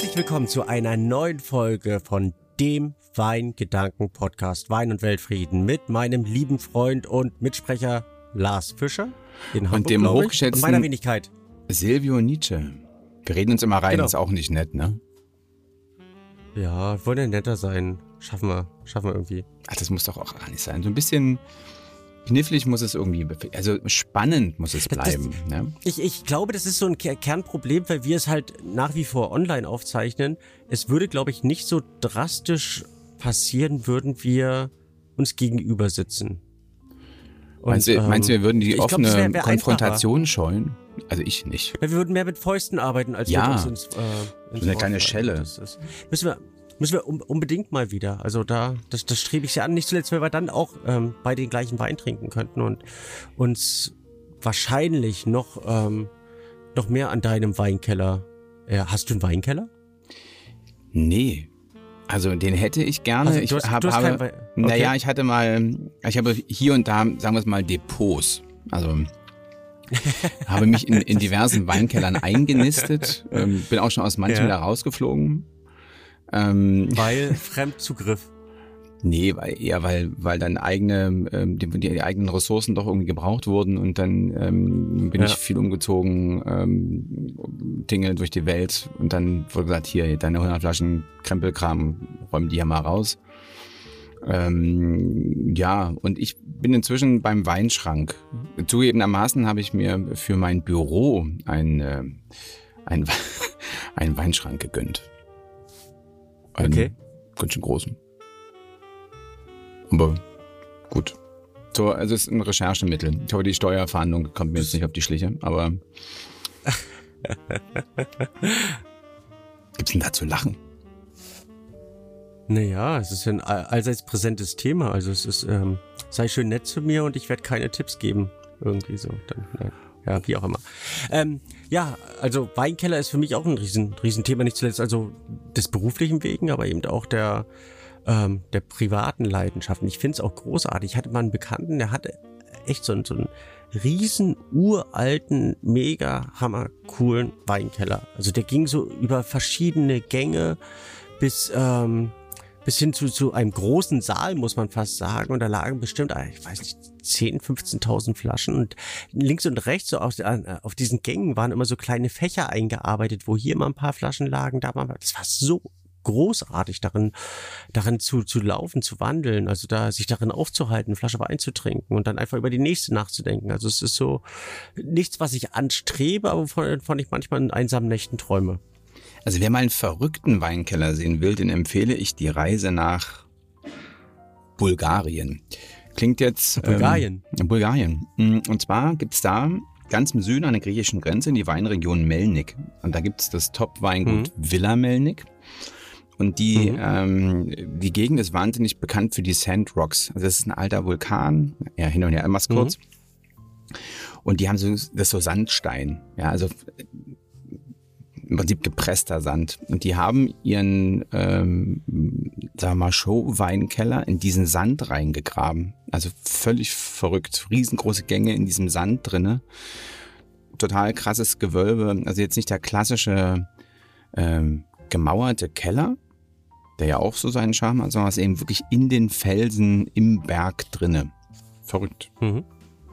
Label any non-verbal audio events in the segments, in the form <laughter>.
Herzlich willkommen zu einer neuen Folge von dem Weingedanken-Podcast Wein und Weltfrieden mit meinem lieben Freund und Mitsprecher Lars Fischer in Hamburg, und dem hochgeschätzten und meiner Wenigkeit Silvio Nietzsche. Wir reden uns immer rein, genau. ist auch nicht nett, ne? Ja, wollen ja netter sein. Schaffen wir, schaffen wir irgendwie. Ach, das muss doch auch gar nicht sein. So ein bisschen knifflig muss es irgendwie, also spannend muss es bleiben. Das, ne? ich, ich glaube, das ist so ein Kernproblem, weil wir es halt nach wie vor online aufzeichnen. Es würde, glaube ich, nicht so drastisch passieren, würden wir uns gegenüber sitzen. Und, meinst, du, ähm, meinst du, wir würden die offene glaub, wär, wär Konfrontation einfacher. scheuen? Also ich nicht. Wir würden mehr mit Fäusten arbeiten, als ja, wir uns äh, so eine kleine Schelle. Müssen wir, Müssen wir unbedingt mal wieder. Also da, das, das strebe ich ja an. Nicht zuletzt, weil wir dann auch ähm, bei den gleichen Wein trinken könnten und uns wahrscheinlich noch, ähm, noch mehr an deinem Weinkeller. Äh, hast du einen Weinkeller? Nee. Also den hätte ich gerne. Also, ich hast, hab, habe, okay. naja, ich hatte mal, ich habe hier und da, sagen wir es mal, Depots. Also <laughs> habe mich in, in diversen Weinkellern eingenistet, <laughs> ähm, bin auch schon aus manchen ja. wieder rausgeflogen. Ähm, weil <laughs> Fremdzugriff. Nee, weil, eher weil, weil dann eigene, ähm, die, die eigenen Ressourcen doch irgendwie gebraucht wurden und dann ähm, bin ja. ich viel umgezogen, ähm, Dinge durch die Welt und dann wurde gesagt, hier, deine 100 Flaschen Krempelkram, räum die ja mal raus. Ähm, ja, und ich bin inzwischen beim Weinschrank. Zugegebenermaßen habe ich mir für mein Büro ein, äh, ein, <laughs> einen Weinschrank gegönnt. Einen okay. ganz schön großen. Aber gut. So, also es ist ein Recherchemittel. Ich hoffe, die Steuerfahndung kommt mir jetzt nicht auf die Schliche, aber. <laughs> Gibt's denn da zu lachen? Naja, es ist ein allseits präsentes Thema. Also es ist, ähm, sei schön nett zu mir und ich werde keine Tipps geben. Irgendwie so. Dann, nein ja, wie auch immer. Ähm, ja, also Weinkeller ist für mich auch ein riesen, riesen nicht zuletzt also des beruflichen Wegen, aber eben auch der, ähm, der privaten Leidenschaften. Ich finde es auch großartig. Ich hatte mal einen Bekannten, der hatte echt so, so einen riesen uralten, mega hammer coolen Weinkeller. Also der ging so über verschiedene Gänge bis ähm, bis hin zu, zu einem großen Saal, muss man fast sagen. Und da lagen bestimmt, ah, ich weiß nicht, 10, 15.000 Flaschen. Und links und rechts, so auf, äh, auf diesen Gängen waren immer so kleine Fächer eingearbeitet, wo hier mal ein paar Flaschen lagen, da mal, das war so großartig darin, darin zu, zu laufen, zu wandeln, also da sich darin aufzuhalten, Flasche Wein zu trinken und dann einfach über die nächste nachzudenken. Also es ist so nichts, was ich anstrebe, aber von, von ich manchmal in einsamen Nächten träume. Also wer mal einen verrückten Weinkeller sehen will, den empfehle ich die Reise nach Bulgarien. Klingt jetzt... Bulgarien? Ähm, Bulgarien. Mm, und zwar gibt's da ganz im Süden an der griechischen Grenze in die Weinregion Melnik. Und da gibt's das Top-Weingut mhm. Villa Melnik. Und die, mhm. ähm, die Gegend ist wahnsinnig bekannt für die Sand Rocks. Also das ist ein alter Vulkan, ja hin und her, immer kurz. Mhm. Und die haben so, das ist so Sandstein. Ja, also im Prinzip gepresster Sand. Und die haben ihren, ähm, sagen wir mal, Show-Weinkeller in diesen Sand reingegraben. Also völlig verrückt. Riesengroße Gänge in diesem Sand drinne. Total krasses Gewölbe. Also jetzt nicht der klassische ähm, gemauerte Keller, der ja auch so seinen Charme hat, sondern es eben wirklich in den Felsen im Berg drinne. Verrückt. Mhm.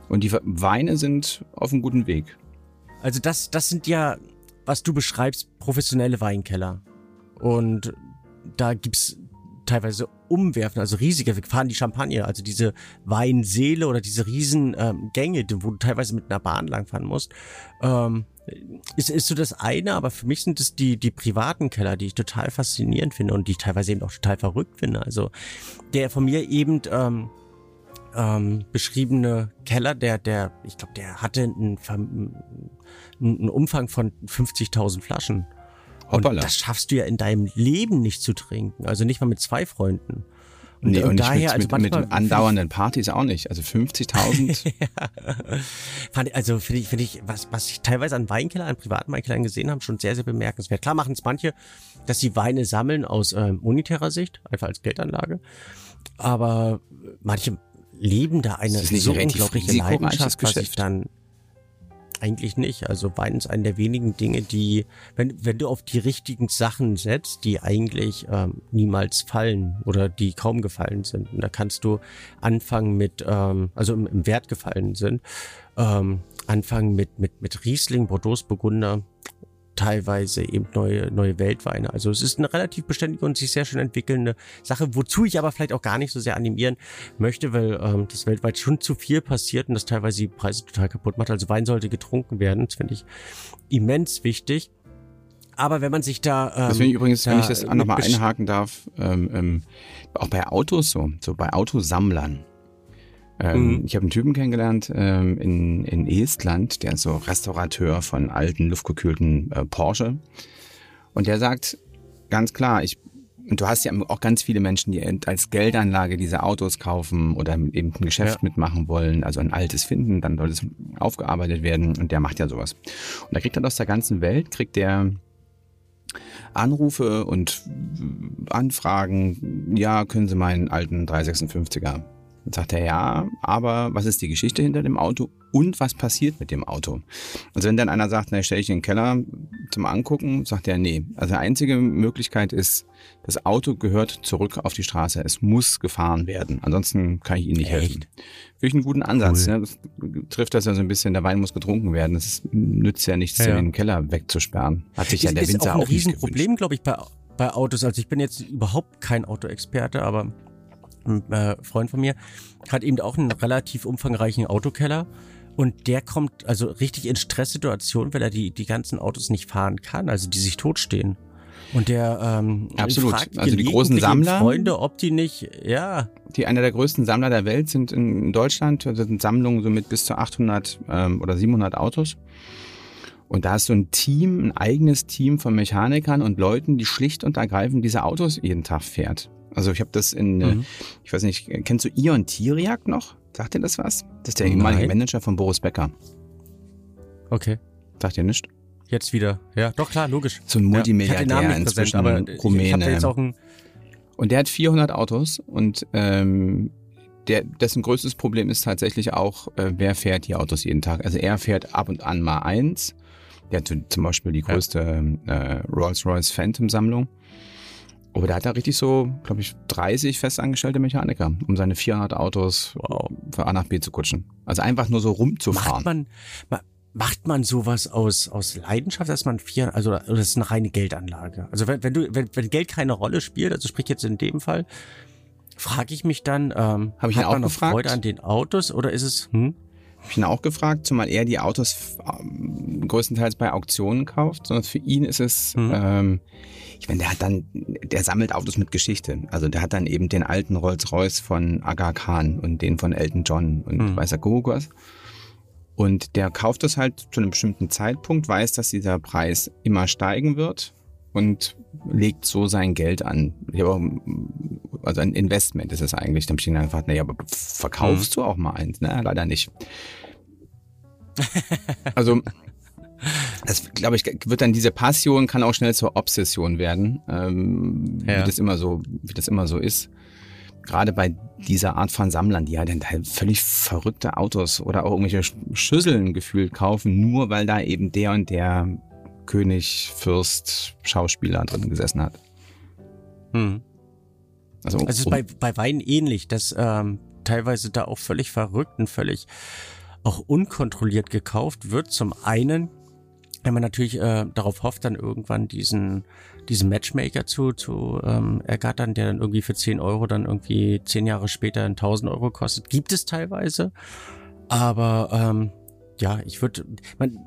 Und die Weine sind auf einem guten Weg. Also das, das sind ja was du beschreibst, professionelle Weinkeller. Und da gibt's teilweise umwerfen, also riesige, wir fahren die Champagne, also diese Weinseele oder diese riesen ähm, wo du teilweise mit einer Bahn langfahren musst, ähm, ist, ist so das eine, aber für mich sind es die, die privaten Keller, die ich total faszinierend finde und die ich teilweise eben auch total verrückt finde. Also der von mir eben ähm, ähm, beschriebene Keller, der, der, ich glaube, der hatte einen, einen Umfang von 50.000 Flaschen. Hoppala. Und das schaffst du ja in deinem Leben nicht zu trinken. Also nicht mal mit zwei Freunden. Und, nee, und, und daher, mit, also mit, mit andauernden Partys auch nicht. Also 50.000. <laughs> ja. Also finde ich, finde ich, was, was ich teilweise an Weinkellern, an privaten Weinkellern gesehen habe, schon sehr, sehr bemerkenswert. Klar machen es manche, dass sie Weine sammeln aus äh, monetärer Sicht, einfach als Geldanlage. Aber manche leben da eine so unglaubliche Leidenschaft, was ich dann eigentlich nicht. Also Wein ist eine der wenigen Dinge, die, wenn, wenn du auf die richtigen Sachen setzt, die eigentlich ähm, niemals fallen oder die kaum gefallen sind. Und da kannst du anfangen mit, ähm, also im, im Wert gefallen sind, ähm, anfangen mit, mit, mit Riesling, Bordeaux, Burgunder, teilweise eben neue, neue Weltweine. Also es ist eine relativ beständige und sich sehr schön entwickelnde Sache, wozu ich aber vielleicht auch gar nicht so sehr animieren möchte, weil ähm, das weltweit schon zu viel passiert und das teilweise die Preise total kaputt macht. Also Wein sollte getrunken werden, das finde ich immens wichtig. Aber wenn man sich da. Ähm, das finde ich übrigens, wenn ich das nochmal einhaken darf, ähm, ähm, auch bei Autos so, so bei Autosammlern. Ähm, mhm. Ich habe einen Typen kennengelernt ähm, in, in Estland, der ist so Restaurateur von alten, luftgekühlten äh, Porsche. Und der sagt ganz klar, ich, und du hast ja auch ganz viele Menschen, die als Geldanlage diese Autos kaufen oder eben ein Geschäft ja. mitmachen wollen, also ein altes finden, dann soll es aufgearbeitet werden und der macht ja sowas. Und da kriegt er aus der ganzen Welt, kriegt der Anrufe und Anfragen, ja, können Sie meinen alten 356er dann sagt er, ja, aber was ist die Geschichte hinter dem Auto und was passiert mit dem Auto? Also wenn dann einer sagt, na, stelle ich in den Keller zum Angucken, sagt er, nee. Also die einzige Möglichkeit ist, das Auto gehört zurück auf die Straße. Es muss gefahren werden. Ansonsten kann ich Ihnen nicht Echt? helfen. Finde ich einen guten Ansatz. Cool. Ne? Das trifft das ja so ein bisschen, der Wein muss getrunken werden. Das nützt ja nichts, ja, ja. den Keller wegzusperren. Hat sich ist, ja der Winzer auch, ein auch Riesenproblem, glaube ich, bei, bei Autos. Also ich bin jetzt überhaupt kein Autoexperte, aber ein äh, Freund von mir hat eben auch einen relativ umfangreichen Autokeller. Und der kommt also richtig in Stresssituationen, weil er die, die ganzen Autos nicht fahren kann, also die sich totstehen. Und der ähm, Absolut. fragt also die großen Sammler, Freunde, ob die nicht, ja. Die einer der größten Sammler der Welt sind in Deutschland. Das sind Sammlungen so mit bis zu 800 ähm, oder 700 Autos. Und da ist so ein Team, ein eigenes Team von Mechanikern und Leuten, die schlicht und ergreifend diese Autos jeden Tag fährt. Also ich habe das in, äh, mhm. ich weiß nicht, kennst du Ion Tiriak noch? Sagt dir das was? Das ist der ehemalige Manager von Boris Becker. Okay. Sagt dir nicht? Jetzt wieder. Ja, doch klar, logisch. So ein Multimilliardär ja, inzwischen, aber Rumäne. Jetzt auch ein und der hat 400 Autos und ähm, der, dessen größtes Problem ist tatsächlich auch, äh, wer fährt die Autos jeden Tag. Also er fährt ab und an mal eins. Der hat zum Beispiel die größte ja. äh, Rolls-Royce Phantom-Sammlung. Aber da hat er richtig so, glaube ich, 30 festangestellte Mechaniker, um seine 400 Autos wow. von A nach B zu kutschen. Also einfach nur so rumzufahren. Macht man, ma, macht man sowas aus, aus Leidenschaft, dass man vier, also das ist eine reine Geldanlage. Also wenn, wenn du, wenn, wenn Geld keine Rolle spielt, also sprich jetzt in dem Fall, frage ich mich dann, ähm, Hab ich hat man noch gefragt? Freude an den Autos oder ist es, hm? Hab ich ihn auch gefragt, zumal er die Autos ähm, größtenteils bei Auktionen kauft, sondern für ihn ist es, hm. ähm, ich meine, der hat dann, der sammelt Autos mit Geschichte. Also der hat dann eben den alten Rolls-Royce von Aga Khan und den von Elton John und mhm. weiß er was. Und der kauft das halt zu einem bestimmten Zeitpunkt, weiß, dass dieser Preis immer steigen wird und legt so sein Geld an. Also ein Investment ist es eigentlich. Dann ihn gefragt, naja, aber verkaufst mhm. du auch mal eins? Ne, leider nicht. <laughs> Also das, glaube ich, wird dann diese Passion kann auch schnell zur Obsession werden, ähm, ja. wie das immer so, wie das immer so ist. Gerade bei dieser Art von Sammlern, die ja dann halt völlig verrückte Autos oder auch irgendwelche Schüsseln gefühlt kaufen, nur weil da eben der und der König, Fürst, Schauspieler drin gesessen hat. Hm. Also, also um, bei, bei Wein ähnlich, dass ähm, teilweise da auch völlig verrückt und völlig auch unkontrolliert gekauft wird. Zum einen wenn man natürlich äh, darauf hofft, dann irgendwann diesen, diesen Matchmaker zu, zu ähm, ergattern, der dann irgendwie für 10 Euro dann irgendwie 10 Jahre später 1000 Euro kostet, gibt es teilweise. Aber ähm, ja, ich würde, man,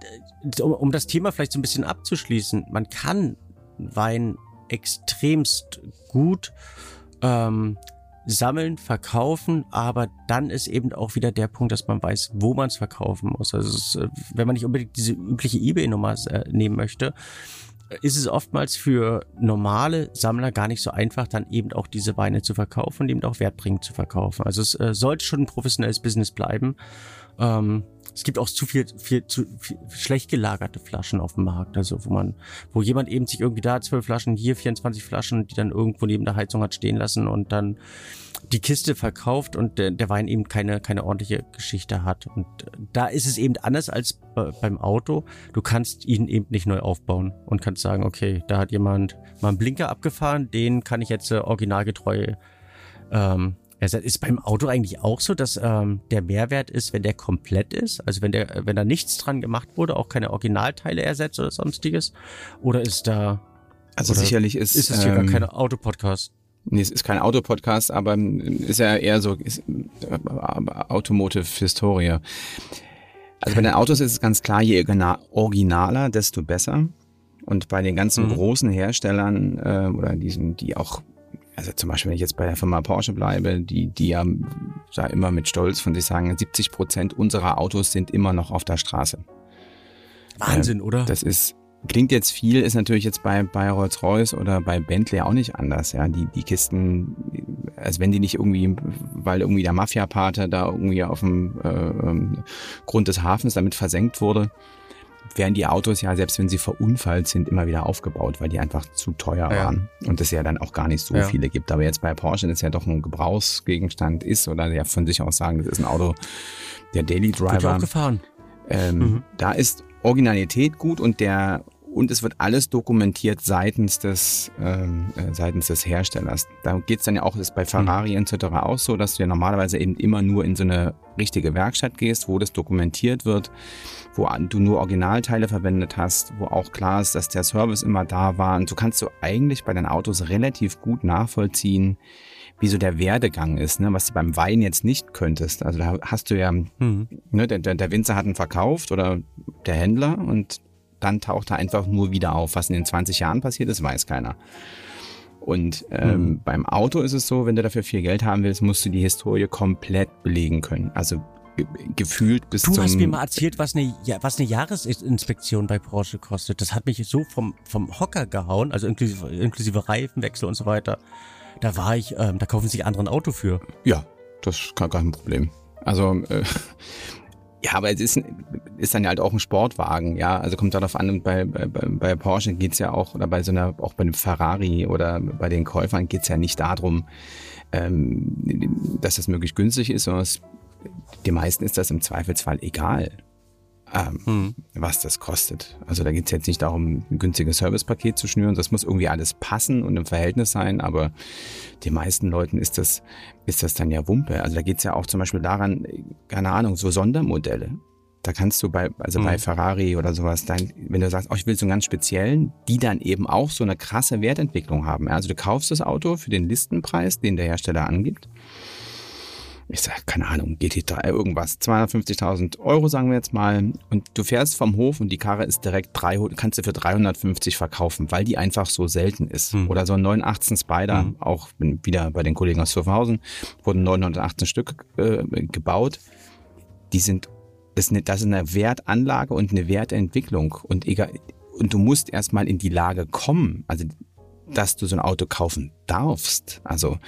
um, um das Thema vielleicht so ein bisschen abzuschließen, man kann Wein extremst gut ähm, sammeln, verkaufen, aber dann ist eben auch wieder der Punkt, dass man weiß, wo man es verkaufen muss. Also ist, äh, wenn man nicht unbedingt diese übliche eBay-Nummer äh, nehmen möchte, ist es oftmals für normale Sammler gar nicht so einfach, dann eben auch diese Weine zu verkaufen und eben auch wertbringend zu verkaufen. Also es äh, sollte schon ein professionelles Business bleiben. Ähm, es gibt auch zu viel, viel, zu viel schlecht gelagerte Flaschen auf dem Markt. Also wo man, wo jemand eben sich irgendwie da zwölf Flaschen, hier 24 Flaschen, die dann irgendwo neben der Heizung hat stehen lassen und dann die Kiste verkauft und der, der Wein eben keine, keine ordentliche Geschichte hat. Und da ist es eben anders als beim Auto. Du kannst ihn eben nicht neu aufbauen und kannst sagen, okay, da hat jemand mal einen Blinker abgefahren, den kann ich jetzt äh, originalgetreu ähm, ist beim Auto eigentlich auch so, dass ähm, der Mehrwert ist, wenn der komplett ist? Also wenn der, wenn da nichts dran gemacht wurde, auch keine Originalteile ersetzt oder sonstiges? Oder ist da. Also sicherlich ist. Ist es hier ähm, gar kein Autopodcast? Nee, es ist kein Autopodcast, aber ist ja eher so ist, äh, Automotive Historie. Also bei den Autos ist es ganz klar, je originaler, desto besser. Und bei den ganzen mhm. großen Herstellern äh, oder diesen, die auch, also zum Beispiel, wenn ich jetzt bei der Firma Porsche bleibe, die, die ja da immer mit Stolz von sich sagen, 70 Prozent unserer Autos sind immer noch auf der Straße. Wahnsinn, äh, oder? Das ist Klingt jetzt viel, ist natürlich jetzt bei, bei Rolls-Royce oder bei Bentley auch nicht anders. Ja, die, die Kisten, als wenn die nicht irgendwie, weil irgendwie der Mafia-Pater da irgendwie auf dem äh, ähm, Grund des Hafens damit versenkt wurde, werden die Autos ja, selbst wenn sie verunfallt sind, immer wieder aufgebaut, weil die einfach zu teuer ja. waren. Und es ja dann auch gar nicht so ja. viele gibt. Aber jetzt bei Porsche, das ja doch ein Gebrauchsgegenstand ist, oder ja von sich aus sagen, das ist ein Auto, der Daily Driver. Auch gefahren. Ähm, mhm. Da ist Originalität gut und der und es wird alles dokumentiert seitens des ähm, äh, seitens des Herstellers. Da geht's dann ja auch ist bei Ferrari mhm. etc. auch so, dass du ja normalerweise eben immer nur in so eine richtige Werkstatt gehst, wo das dokumentiert wird, wo du nur Originalteile verwendet hast, wo auch klar ist, dass der Service immer da war. Und du kannst so eigentlich bei deinen Autos relativ gut nachvollziehen, wie so der Werdegang ist, ne? was du beim Wein jetzt nicht könntest. Also da hast du ja, mhm. ne, der, der Winzer hat ihn verkauft oder der Händler und dann taucht er einfach nur wieder auf. Was in den 20 Jahren passiert ist, weiß keiner. Und ähm, mhm. beim Auto ist es so, wenn du dafür viel Geld haben willst, musst du die Historie komplett belegen können. Also gefühlt bis du zum... Du hast mir mal erzählt, was eine, was eine Jahresinspektion bei Porsche kostet. Das hat mich so vom, vom Hocker gehauen, also inklusive, inklusive Reifenwechsel und so weiter. Da war ich, ähm, da kaufen sich andere ein Auto für. Ja, das ist gar kein Problem. Also äh, ja, aber es ist, ist dann halt auch ein Sportwagen, ja. Also kommt darauf an, bei, bei, bei Porsche geht's ja auch, oder bei so einer, auch bei einem Ferrari oder bei den Käufern geht's ja nicht darum, ähm, dass das möglichst günstig ist, sondern es, den meisten ist das im Zweifelsfall egal ähm, mhm. was das kostet. Also da geht es jetzt nicht darum, ein günstiges Servicepaket zu schnüren. Das muss irgendwie alles passen und im Verhältnis sein, aber den meisten Leuten ist das, ist das dann ja Wumpe. Also da geht es ja auch zum Beispiel daran, keine Ahnung, so Sondermodelle. Da kannst du bei, also mhm. bei Ferrari oder sowas, dann, wenn du sagst, oh, ich will so einen ganz speziellen, die dann eben auch so eine krasse Wertentwicklung haben. Also du kaufst das Auto für den Listenpreis, den der Hersteller angibt ich sag, keine Ahnung, GT3, irgendwas, 250.000 Euro sagen wir jetzt mal. Und du fährst vom Hof und die Karre ist direkt 300, kannst du für 350 verkaufen, weil die einfach so selten ist. Hm. Oder so ein 918 Spider, hm. auch wieder bei den Kollegen aus Pfaffenhausen, wurden 918 Stück äh, gebaut. Die sind, das ist, eine, das ist eine Wertanlage und eine Wertentwicklung. Und egal, und du musst erstmal in die Lage kommen. Also dass du so ein Auto kaufen darfst. Also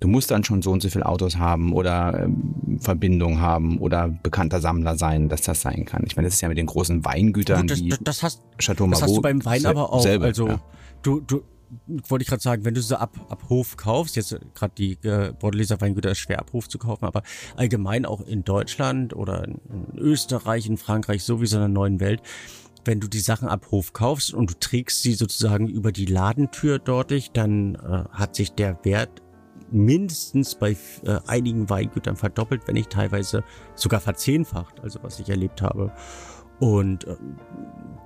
du musst dann schon so und so viele Autos haben oder ähm, Verbindung haben oder bekannter Sammler sein, dass das sein kann. Ich meine, das ist ja mit den großen Weingütern das, wie das, hast, Chateau Margaux. Das hast du beim Wein aber auch. Selber, also ja. du, du wollte ich gerade sagen, wenn du so ab, ab Hof kaufst, jetzt gerade die äh, Bordeleser Weingüter ist schwer ab Hof zu kaufen, aber allgemein auch in Deutschland oder in, in Österreich, in Frankreich, sowieso in der neuen Welt, wenn du die Sachen ab Hof kaufst und du trägst sie sozusagen über die Ladentür dortig, dann äh, hat sich der Wert mindestens bei äh, einigen Weingütern verdoppelt, wenn nicht teilweise sogar verzehnfacht, also was ich erlebt habe. Und äh,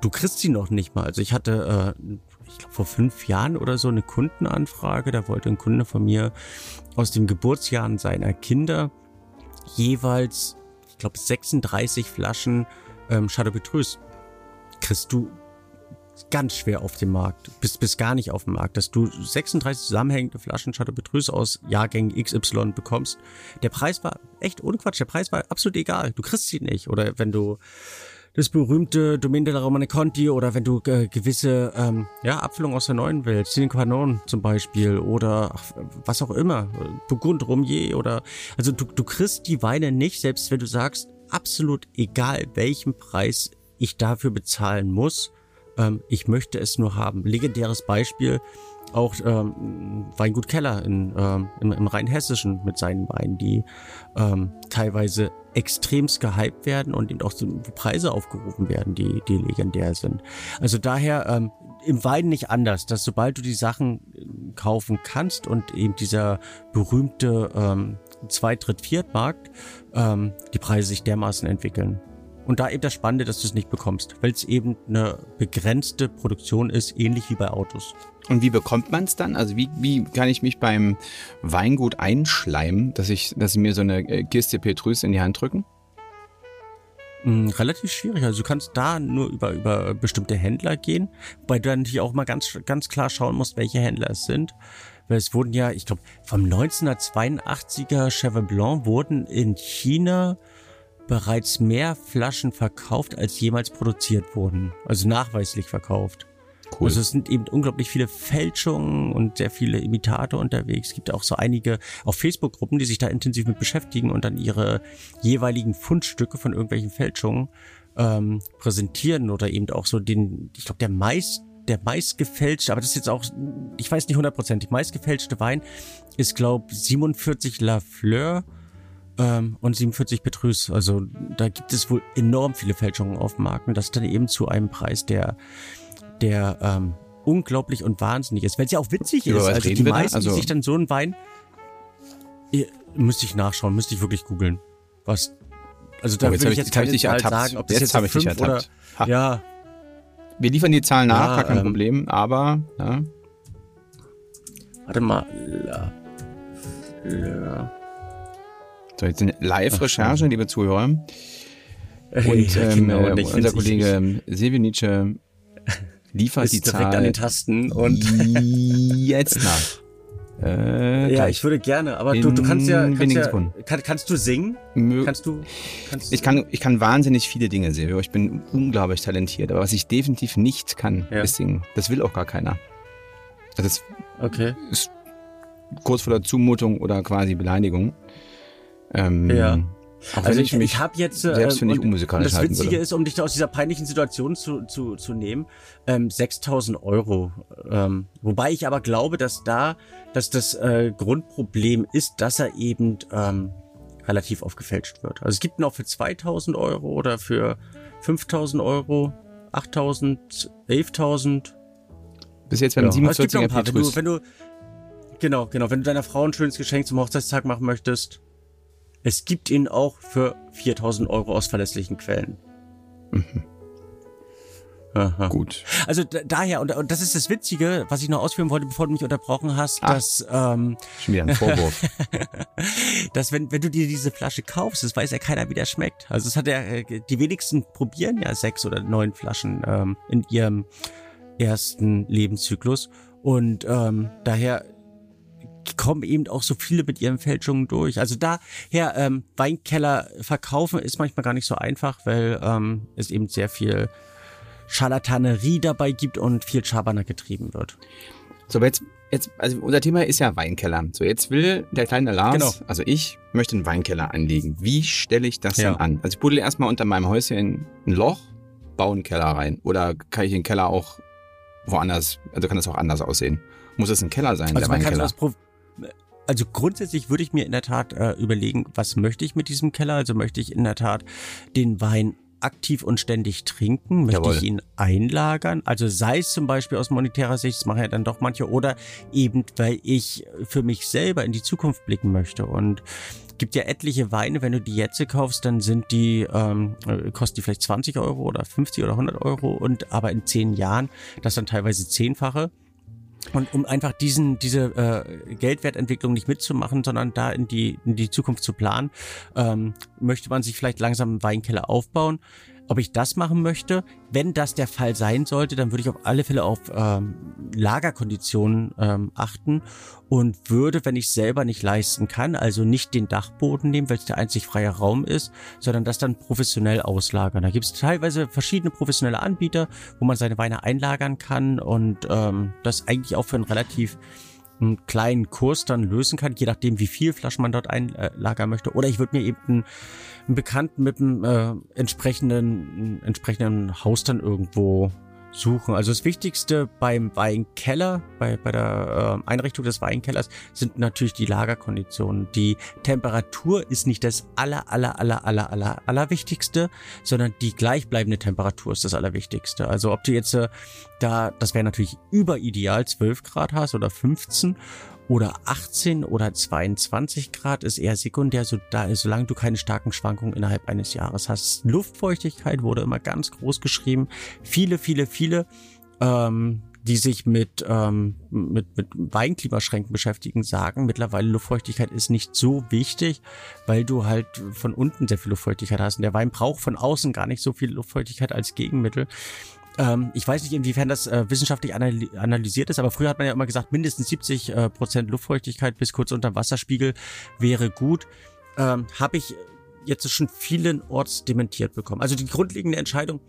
du kriegst sie noch nicht mal. Also ich hatte, äh, ich glaube vor fünf Jahren oder so eine Kundenanfrage, da wollte ein Kunde von mir aus den Geburtsjahren seiner Kinder jeweils, ich glaube 36 Flaschen ähm, Chateau Petrus kriegst du ganz schwer auf dem Markt, bist, bist gar nicht auf dem Markt, dass du 36 zusammenhängende Flaschen Chateau Petrus aus Jahrgängen XY bekommst. Der Preis war echt ohne Quatsch, der Preis war absolut egal. Du kriegst sie nicht. Oder wenn du das berühmte Domaine della Romane Conti oder wenn du äh, gewisse ähm, ja, Abfüllungen aus der neuen Welt, Cine Quanon zum Beispiel oder ach, was auch immer, Burgund, Romier oder also du, du kriegst die Weine nicht, selbst wenn du sagst, absolut egal, welchen Preis ich dafür bezahlen muss. Ähm, ich möchte es nur haben. Legendäres Beispiel, auch ähm, Weingut Keller in, ähm, im, im Rheinhessischen mit seinen Weinen, die ähm, teilweise extremst gehypt werden und eben auch Preise aufgerufen werden, die, die legendär sind. Also daher ähm, im Wein nicht anders, dass sobald du die Sachen äh, kaufen kannst und eben dieser berühmte ähm, Zweit-, Dritt-, Viertmarkt ähm, die Preise sich dermaßen entwickeln. Und da eben das Spannende, dass du es nicht bekommst, weil es eben eine begrenzte Produktion ist, ähnlich wie bei Autos. Und wie bekommt man es dann? Also wie, wie kann ich mich beim Weingut einschleimen, dass ich, dass sie mir so eine äh, Kiste Petrus in die Hand drücken? Hm, relativ schwierig. Also du kannst da nur über, über bestimmte Händler gehen, wobei du dann natürlich auch mal ganz, ganz klar schauen musst, welche Händler es sind. Weil es wurden ja, ich glaube, vom 1982er Cheval Blanc wurden in China bereits mehr Flaschen verkauft, als jemals produziert wurden. Also nachweislich verkauft. Cool. Also es sind eben unglaublich viele Fälschungen und sehr viele Imitate unterwegs. Es gibt auch so einige auf Facebook-Gruppen, die sich da intensiv mit beschäftigen und dann ihre jeweiligen Fundstücke von irgendwelchen Fälschungen ähm, präsentieren oder eben auch so den, ich glaube, der meist der meistgefälschte, aber das ist jetzt auch, ich weiß nicht hundertprozentig, meistgefälschte Wein ist, glaube 47 La Fleur ähm, und 47 Petrus. Also da gibt es wohl enorm viele Fälschungen auf dem Markt und das dann eben zu einem Preis, der, der ähm, unglaublich und wahnsinnig ist. Weil es ja auch witzig Über ist. Also die meisten, also die sich dann so einen Wein, müsste ich nachschauen, müsste ich wirklich googeln. Was, also da oh, würde ich jetzt keine Zahl sagen, ob das jetzt, jetzt fünf oder, ha. ja. Wir liefern die Zahlen nach, ja, gar kein ähm, Problem, aber, ja. Warte mal, la, la. So, jetzt eine Live-Recherche, liebe Zuhörer. Und ähm, genau, äh, unser Kollege Silvio Nietzsche liefert ist die direkt Zahl an den Tasten und jetzt nach. <laughs> Äh, ja, ich würde gerne, aber du, du kannst ja, kannst, ja kann, kannst du singen? Kannst du? Kannst ich kann, ich kann wahnsinnig viele Dinge, Silvio. Ich bin unglaublich talentiert, aber was ich definitiv nicht kann, ja. ist singen. Das will auch gar keiner. Also das okay. ist kurz vor der Zumutung oder quasi Beleidigung. Ähm, ja. also ich, ich habe jetzt äh, selbst finde ich unmusikalisch Das Witzige ist, um dich aus dieser peinlichen Situation zu, zu, zu nehmen, ähm, 6.000 Euro. Ähm, wobei ich aber glaube, dass da, dass das äh, Grundproblem ist, dass er eben ähm, relativ oft gefälscht wird. Also es gibt ihn auch für 2.000 Euro oder für 5.000 Euro, 8.000, 11.000. Bis jetzt werden ja. 47 ein paar, wenn du, wenn du Genau, genau. Wenn du deiner Frau ein schönes Geschenk zum Hochzeitstag machen möchtest, es gibt ihn auch für 4000 Euro aus verlässlichen Quellen. Mhm. Aha. Gut. Also daher, und, und, das ist das Witzige, was ich noch ausführen wollte, bevor du mich unterbrochen hast, Ach, dass ähm, schon wieder ein Vorwurf. <laughs> dass wenn, wenn du dir diese Flasche kaufst, das weiß ja keiner, wie der schmeckt. Also es hat ja, äh, die wenigsten probieren ja sechs oder neun Flaschen ähm, in ihrem ersten Lebenszyklus. Und ähm, daher kommen eben auch so viele mit ihren Fälschungen durch. Also daher ähm, Weinkeller verkaufen ist manchmal gar nicht so einfach, weil ähm, es eben sehr viel Scharlatanerie dabei gibt und viel Schabernack getrieben wird. So, aber jetzt, jetzt, also unser Thema ist ja Weinkeller. So, jetzt will der kleine Lars, genau. also ich, möchte einen Weinkeller anlegen. Wie stelle ich das ja. denn an? Also ich buddel erstmal unter meinem Häuschen ein Loch, baue einen Keller rein. Oder kann ich den Keller auch woanders, also kann das auch anders aussehen? Muss es ein Keller sein, also der Weinkeller? Also grundsätzlich würde ich mir in der Tat äh, überlegen, was möchte ich mit diesem Keller? Also möchte ich in der Tat den Wein aktiv und ständig trinken? Möchte Jawohl. ich ihn einlagern? Also sei es zum Beispiel aus monetärer Sicht, das machen ja dann doch manche, oder eben weil ich für mich selber in die Zukunft blicken möchte. Und gibt ja etliche Weine, wenn du die jetzt kaufst, dann sind die, ähm, äh, kosten die vielleicht 20 Euro oder 50 oder 100 Euro und aber in zehn Jahren das dann teilweise zehnfache. Und um einfach diesen, diese äh, Geldwertentwicklung nicht mitzumachen, sondern da in die, in die Zukunft zu planen, ähm, möchte man sich vielleicht langsam einen Weinkeller aufbauen ob ich das machen möchte. Wenn das der Fall sein sollte, dann würde ich auf alle Fälle auf ähm, Lagerkonditionen ähm, achten und würde, wenn ich selber nicht leisten kann, also nicht den Dachboden nehmen, weil es der einzig freie Raum ist, sondern das dann professionell auslagern. Da gibt es teilweise verschiedene professionelle Anbieter, wo man seine Weine einlagern kann und ähm, das eigentlich auch für einen relativ einen kleinen Kurs dann lösen kann, je nachdem, wie viel Flaschen man dort einlagern möchte. Oder ich würde mir eben einen, einen Bekannten mit einem äh, entsprechenden, entsprechenden Haus dann irgendwo suchen. Also das Wichtigste beim Weinkeller, bei, bei der äh, Einrichtung des Weinkellers, sind natürlich die Lagerkonditionen. Die Temperatur ist nicht das aller, aller, aller, aller, aller, aller Wichtigste, sondern die gleichbleibende Temperatur ist das Allerwichtigste. Also ob du jetzt äh, da, das wäre natürlich überideal, 12 Grad hast oder 15 oder 18 oder 22 Grad ist eher sekundär, so da, solange du keine starken Schwankungen innerhalb eines Jahres hast. Luftfeuchtigkeit wurde immer ganz groß geschrieben. Viele, viele, viele, ähm, die sich mit, ähm, mit, mit Weinklimaschränken beschäftigen, sagen, mittlerweile Luftfeuchtigkeit ist nicht so wichtig, weil du halt von unten sehr viel Luftfeuchtigkeit hast. Und der Wein braucht von außen gar nicht so viel Luftfeuchtigkeit als Gegenmittel. Ähm, ich weiß nicht, inwiefern das äh, wissenschaftlich analysiert ist, aber früher hat man ja immer gesagt, mindestens 70 äh, Prozent Luftfeuchtigkeit bis kurz unter Wasserspiegel wäre gut. Ähm, Habe ich jetzt schon vielen Orts dementiert bekommen. Also die grundlegende Entscheidung,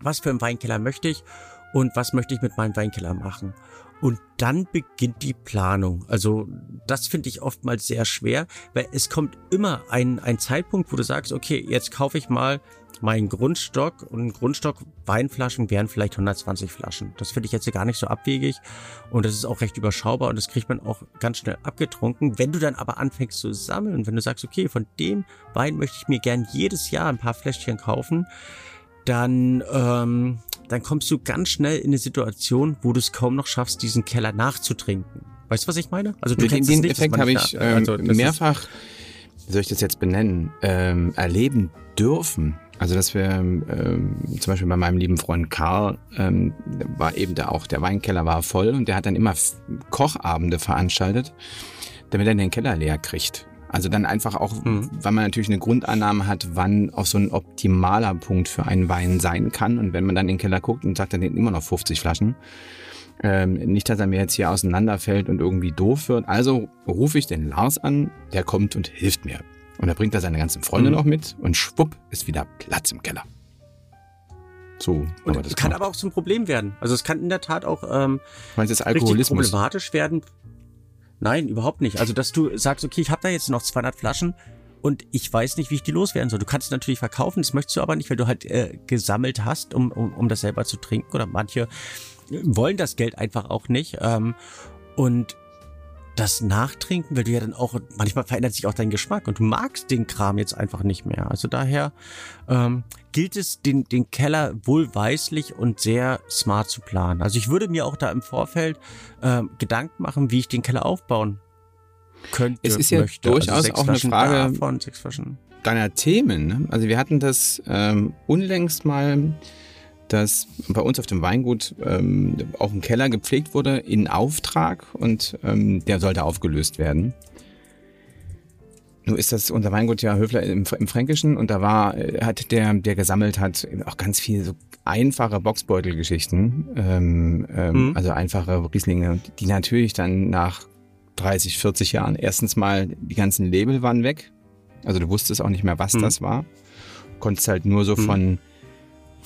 was für einen Weinkeller möchte ich und was möchte ich mit meinem Weinkeller machen. Und dann beginnt die Planung. Also das finde ich oftmals sehr schwer, weil es kommt immer ein, ein Zeitpunkt, wo du sagst, okay, jetzt kaufe ich mal meinen Grundstock und Grundstock Weinflaschen wären vielleicht 120 Flaschen. Das finde ich jetzt gar nicht so abwegig und das ist auch recht überschaubar und das kriegt man auch ganz schnell abgetrunken. Wenn du dann aber anfängst zu sammeln, wenn du sagst, okay, von dem Wein möchte ich mir gern jedes Jahr ein paar Fläschchen kaufen, dann ähm, dann kommst du ganz schnell in eine Situation, wo du es kaum noch schaffst, diesen Keller nachzutrinken. Weißt du, was ich meine? Also du den, den nicht, Effekt habe ich ähm, also, mehrfach, wie soll ich das jetzt benennen, ähm, erleben dürfen. Also dass wir ähm, zum Beispiel bei meinem lieben Freund Karl ähm, war eben da auch der Weinkeller war voll und der hat dann immer Kochabende veranstaltet, damit er den Keller leer kriegt. Also dann einfach auch, mhm. weil man natürlich eine Grundannahme hat, wann auch so ein optimaler Punkt für einen Wein sein kann. Und wenn man dann in den Keller guckt und sagt, dann sind immer noch 50 Flaschen. Ähm, nicht, dass er mir jetzt hier auseinanderfällt und irgendwie doof wird. Also rufe ich den Lars an, der kommt und hilft mir. Und er bringt da seine ganzen Freunde mhm. noch mit und schwupp ist wieder Platz im Keller. So, und das kann aber auch zum Problem werden. Also es kann in der Tat auch ähm, Meinst Alkoholismus? problematisch werden Nein, überhaupt nicht. Also, dass du sagst, okay, ich habe da jetzt noch 200 Flaschen und ich weiß nicht, wie ich die loswerden soll. Du kannst es natürlich verkaufen, das möchtest du aber nicht, weil du halt äh, gesammelt hast, um, um, um das selber zu trinken. Oder manche wollen das Geld einfach auch nicht. Ähm, und das Nachtrinken, weil du ja dann auch, manchmal verändert sich auch dein Geschmack und du magst den Kram jetzt einfach nicht mehr. Also daher ähm, gilt es, den, den Keller wohlweislich und sehr smart zu planen. Also ich würde mir auch da im Vorfeld ähm, Gedanken machen, wie ich den Keller aufbauen könnte. Es ist ja möchte. Also durchaus also auch Flaschen eine Frage davon, deiner Themen. Ne? Also wir hatten das ähm, unlängst mal dass bei uns auf dem Weingut ähm, auch ein Keller gepflegt wurde in Auftrag und ähm, der sollte aufgelöst werden. Nun ist das unser Weingut ja Höfler im, im Fränkischen und da war, äh, hat der, der gesammelt hat, auch ganz viel so einfache Boxbeutelgeschichten, ähm, ähm, mhm. also einfache Rieslinge, die natürlich dann nach 30, 40 Jahren erstens mal die ganzen Label waren weg. Also du wusstest auch nicht mehr, was mhm. das war. Konntest halt nur so mhm. von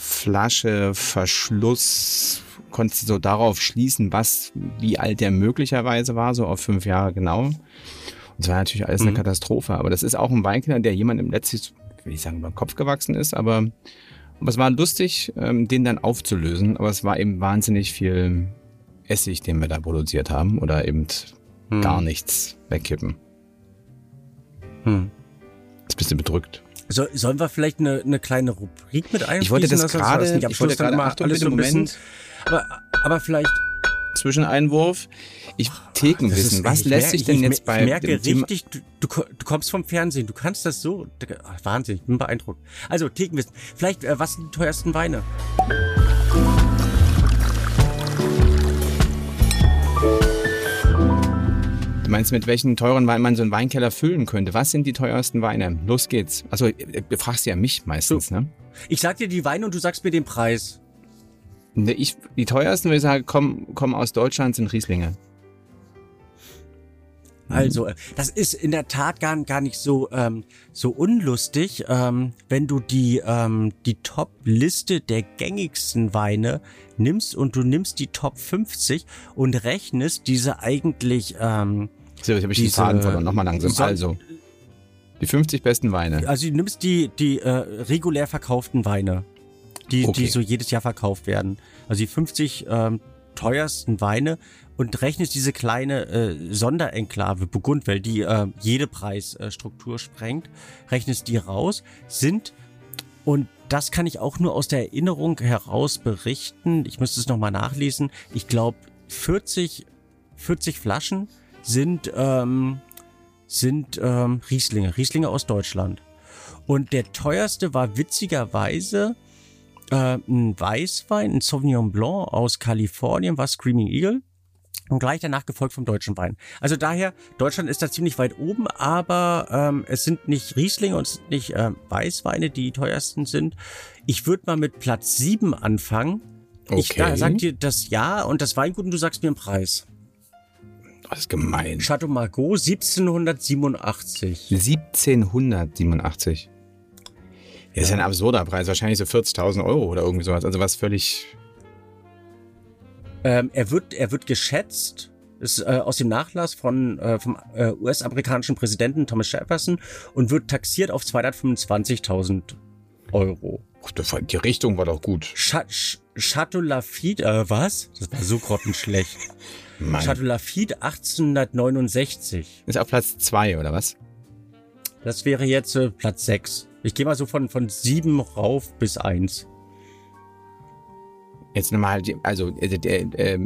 Flasche, Verschluss, konntest du so darauf schließen, was, wie alt der möglicherweise war, so auf fünf Jahre genau. Und es war natürlich alles eine mhm. Katastrophe. Aber das ist auch ein Weinkeller, der jemandem letztlich, will ich sagen, über den Kopf gewachsen ist, aber, aber es war lustig, ähm, den dann aufzulösen. Aber es war eben wahnsinnig viel Essig, den wir da produziert haben, oder eben mhm. gar nichts wegkippen. Hm. Jetzt bist du bedrückt. So, sollen wir vielleicht eine, eine kleine Rubrik mit einschließen? Ich wollte das gerade, nicht ich wollte gerade mal alles so ein bisschen, aber, aber vielleicht Zwischeneinwurf. Ich Thekenwissen. Was lässt sich denn ich, jetzt bei Ich merke richtig, du, du, du, kommst vom Fernsehen, du kannst das so. Ach, Wahnsinn, ich bin beeindruckt. Also Thekenwissen. Vielleicht, äh, was sind die teuersten Weine? Du meinst, mit welchen teuren Weinen man so einen Weinkeller füllen könnte? Was sind die teuersten Weine? Los geht's. Also, du fragst ja mich meistens, so. ne? Ich sag dir die Weine und du sagst mir den Preis. Ne, ich, die teuersten, würde ich sagen, kommen, kommen aus Deutschland, sind Rieslinge. Also, äh, das ist in der Tat gar, gar nicht so, ähm, so unlustig, ähm, wenn du die, ähm, die Top-Liste der gängigsten Weine nimmst und du nimmst die Top 50 und rechnest diese eigentlich, ähm, so, jetzt habe ich diese, die Faden verloren. Nochmal langsam. So, also, die 50 besten Weine. Also du nimmst die, die äh, regulär verkauften Weine, die, okay. die so jedes Jahr verkauft werden. Also die 50 ähm, teuersten Weine und rechnest diese kleine äh, Sonderenklave Burgund, weil die äh, jede Preisstruktur äh, sprengt, rechnest die raus, sind und das kann ich auch nur aus der Erinnerung heraus berichten. Ich müsste es nochmal nachlesen. Ich glaube 40, 40 Flaschen sind ähm, sind ähm, Rieslinge, Rieslinge aus Deutschland. Und der teuerste war witzigerweise äh, ein Weißwein, ein Sauvignon Blanc aus Kalifornien, war Screaming Eagle. Und gleich danach gefolgt vom deutschen Wein. Also daher, Deutschland ist da ziemlich weit oben, aber ähm, es sind nicht Rieslinge und es sind nicht äh, Weißweine, die teuersten sind. Ich würde mal mit Platz 7 anfangen. Okay. Ich sag dir das Ja und das Weingut und du sagst mir einen Preis. Das ist gemein. Chateau Margaux 1787. 1787. Das ist ja ein absurder Preis, wahrscheinlich so 40.000 Euro oder irgendwie sowas. Also was völlig. Ähm, er wird, er wird geschätzt, ist äh, aus dem Nachlass von äh, vom äh, US-amerikanischen Präsidenten Thomas Jefferson und wird taxiert auf 225.000 Euro. Ach, die Richtung war doch gut. Ch Chateau Lafitte, äh, was? Das war so grottenschlecht. <laughs> Mann. Chateau Lafitte 1869. Ist auf Platz 2 oder was? Das wäre jetzt äh, Platz 6. Ich gehe mal so von, von 7 rauf bis 1. Jetzt nochmal, also äh, äh, äh,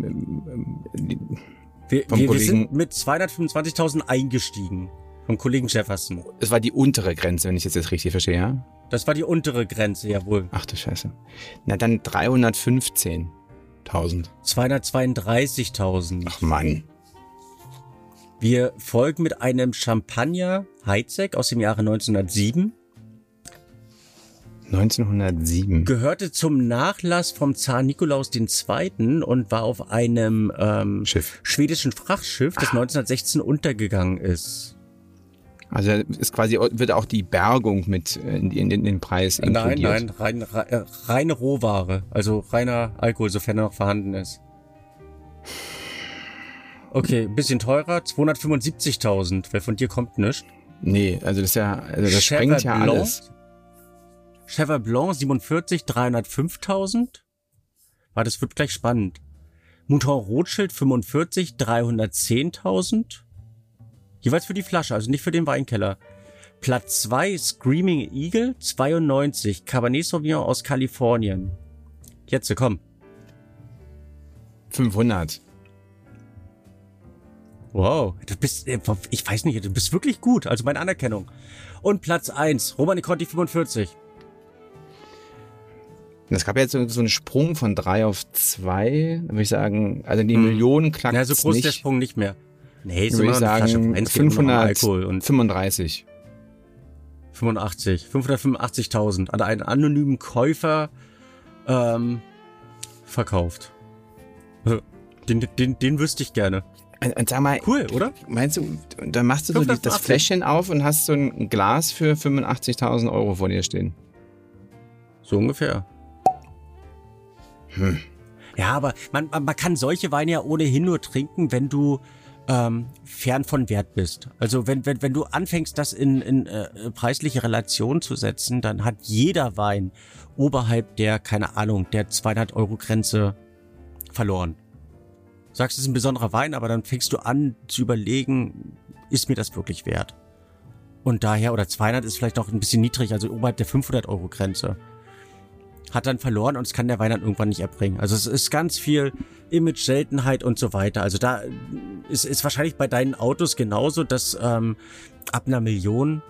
wir, wir, wir sind mit 225.000 eingestiegen. Vom Kollegen Jefferson. Das war die untere Grenze, wenn ich das jetzt richtig verstehe, ja? Das war die untere Grenze, jawohl. Ach du Scheiße. Na dann 315. 1000. 232.000. Ach Mann. Wir folgen mit einem Champagner Heidsieck aus dem Jahre 1907. 1907. Gehörte zum Nachlass vom Zar Nikolaus II. und war auf einem ähm, schwedischen Frachtschiff, das ah. 1916 untergegangen ist. Also ist quasi wird auch die Bergung mit äh, in, in, in den Preis inkludiert. Nein, nein, rein, rein, äh, reine Rohware, also reiner Alkohol, sofern er noch vorhanden ist. Okay, ein bisschen teurer, 275.000, weil von dir kommt nichts. Nee, also das ist ja, also das Chever sprengt ja Blanc, alles. Chever Blanc 47, 305.000. War, das wird gleich spannend. Mouton Rothschild 45, 310.000. Jeweils für die Flasche, also nicht für den Weinkeller. Platz 2 Screaming Eagle 92 Cabernet Sauvignon aus Kalifornien. Jetzt komm. 500. Wow, du bist, äh, ich weiß nicht, du bist wirklich gut, also meine Anerkennung. Und Platz 1, Romani Conti 45. Es gab jetzt so einen Sprung von 3 auf 2, würde ich sagen, also die hm. Millionen knackt Ja, so groß ist der Sprung nicht mehr. Nee, ist immer sagen, 535. 85, 585.000 an einen anonymen Käufer ähm, verkauft. Den, den, den wüsste ich gerne. Und sag mal, cool, oder? Meinst du, da machst du so die, das Fläschchen auf und hast so ein Glas für 85.000 Euro vor dir stehen? So ungefähr. Hm. Ja, aber man, man kann solche Weine ja ohnehin nur trinken, wenn du ähm, fern von Wert bist. Also wenn, wenn, wenn du anfängst, das in, in äh, preisliche Relation zu setzen, dann hat jeder Wein oberhalb der, keine Ahnung, der 200 Euro Grenze verloren. Sagst, es ist ein besonderer Wein, aber dann fängst du an zu überlegen, ist mir das wirklich wert? Und daher, oder 200 ist vielleicht noch ein bisschen niedrig, also oberhalb der 500 Euro Grenze hat dann verloren und es kann der Wein irgendwann nicht erbringen. Also es ist ganz viel Image, Seltenheit und so weiter. Also da ist, ist wahrscheinlich bei deinen Autos genauso, dass ähm, ab einer Million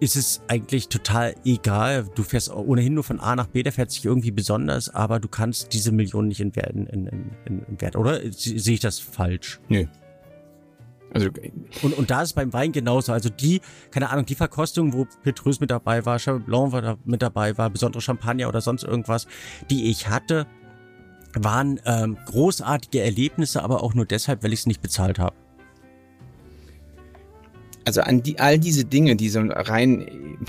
ist es eigentlich total egal. Du fährst ohnehin nur von A nach B, der fährt sich irgendwie besonders, aber du kannst diese Million nicht in in, in, in, Wert oder? Sehe ich das falsch? Nö. Also, und, und da ist beim Wein genauso. Also die, keine Ahnung, die Verkostung, wo Petrus mit dabei war, Chablis Blanc war da mit dabei war, besondere Champagner oder sonst irgendwas, die ich hatte, waren ähm, großartige Erlebnisse, aber auch nur deshalb, weil ich es nicht bezahlt habe. also an die, all diese Dinge, die so rein,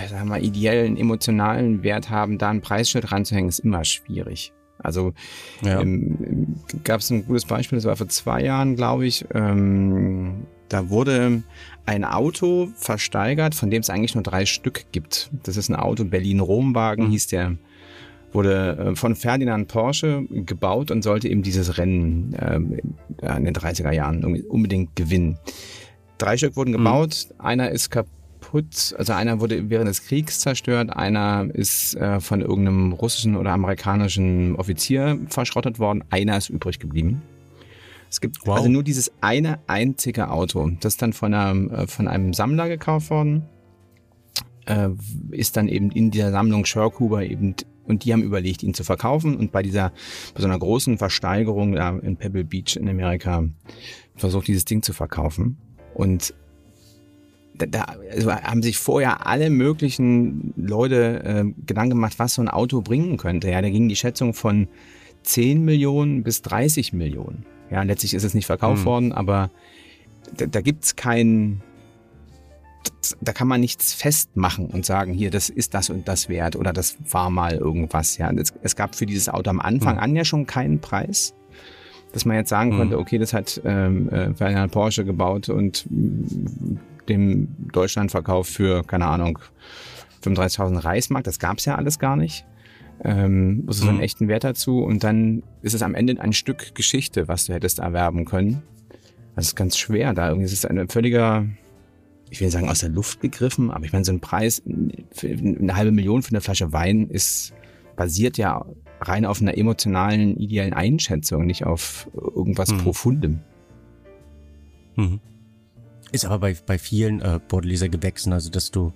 sagen wir, ideellen, emotionalen Wert haben, da ein Preisschild ranzuhängen, ist immer schwierig. Also ja. ähm, gab es ein gutes Beispiel, das war vor zwei Jahren, glaube ich. Ähm, da wurde ein Auto versteigert, von dem es eigentlich nur drei Stück gibt. Das ist ein Auto Berlin-Romwagen, mhm. hieß der wurde äh, von Ferdinand Porsche gebaut und sollte eben dieses Rennen äh, in den 30er Jahren unbedingt gewinnen. Drei Stück wurden mhm. gebaut, mhm. einer ist kaputt, also einer wurde während des Kriegs zerstört, einer ist äh, von irgendeinem russischen oder amerikanischen Offizier verschrottet worden, einer ist übrig geblieben. Es gibt wow. also nur dieses eine einzige Auto. Das ist dann von einem, äh, von einem Sammler gekauft worden. Äh, ist dann eben in dieser Sammlung Shirkuber eben und die haben überlegt, ihn zu verkaufen. Und bei dieser, bei so einer großen Versteigerung da in Pebble Beach in Amerika versucht, dieses Ding zu verkaufen. Und da, da also haben sich vorher alle möglichen Leute äh, Gedanken gemacht, was so ein Auto bringen könnte. Ja, da ging die Schätzung von 10 Millionen bis 30 Millionen. Ja, letztlich ist es nicht verkauft hm. worden, aber da, da gibt es kein, da kann man nichts festmachen und sagen, hier, das ist das und das wert oder das war mal irgendwas. Ja, es, es gab für dieses Auto am Anfang hm. an ja schon keinen Preis, dass man jetzt sagen hm. konnte, okay, das hat ähm, äh, Ferdinand Porsche gebaut und mm, dem Deutschlandverkauf für, keine Ahnung, 35.000 Reichsmark, das gab es ja alles gar nicht ähm, so einen mhm. echten Wert dazu und dann ist es am Ende ein Stück Geschichte, was du hättest erwerben können. Das ist ganz schwer da irgendwie. Es ist ein völliger, ich will nicht sagen aus der Luft gegriffen, aber ich meine, so ein Preis, eine halbe Million für eine Flasche Wein ist, basiert ja rein auf einer emotionalen, ideellen Einschätzung, nicht auf irgendwas mhm. Profundem. Mhm. Ist aber bei, bei vielen äh, Bordeleser Gewächsen, also dass du,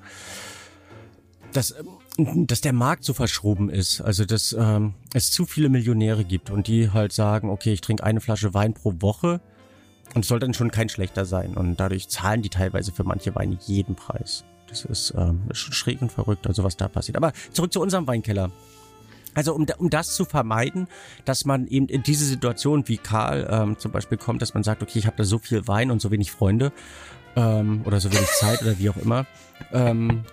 dass ähm, dass der Markt so verschroben ist. Also dass ähm, es zu viele Millionäre gibt und die halt sagen, okay, ich trinke eine Flasche Wein pro Woche und es soll dann schon kein schlechter sein. Und dadurch zahlen die teilweise für manche Weine jeden Preis. Das ist, ähm, schräg und verrückt, also was da passiert. Aber zurück zu unserem Weinkeller. Also um, um das zu vermeiden, dass man eben in diese Situation wie Karl ähm, zum Beispiel kommt, dass man sagt, okay, ich habe da so viel Wein und so wenig Freunde ähm, oder so wenig Zeit oder wie auch immer. Ähm,